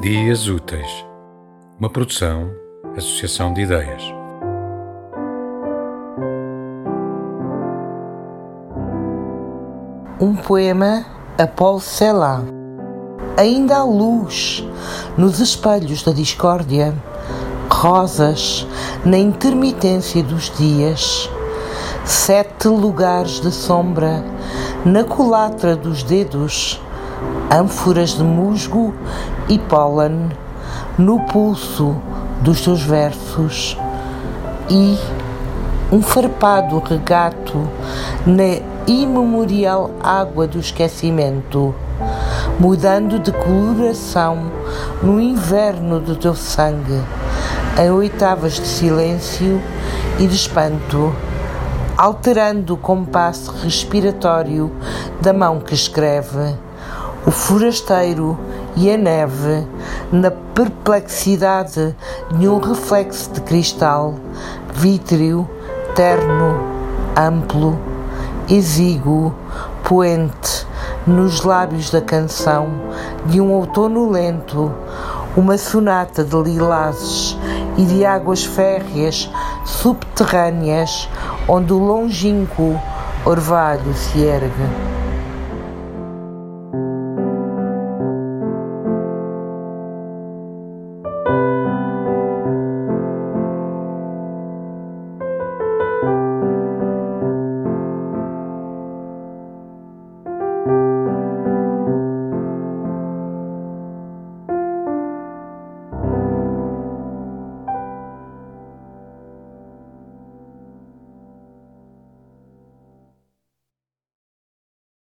Dias Úteis, uma produção, associação de ideias. Um poema a Paul Celan. Ainda há luz nos espelhos da discórdia, rosas na intermitência dos dias, sete lugares de sombra na culatra dos dedos, ânforas de musgo e pólen no pulso dos teus versos e um farpado regato na imemorial água do esquecimento, mudando de coloração no inverno do teu sangue, em oitavas de silêncio e de espanto, alterando o compasso respiratório da mão que escreve, o forasteiro e a neve, na perplexidade de um reflexo de cristal, vítreo, terno, amplo, exíguo, poente, nos lábios da canção de um outono lento, uma sonata de lilazes e de águas férreas subterrâneas onde o longínquo orvalho se ergue.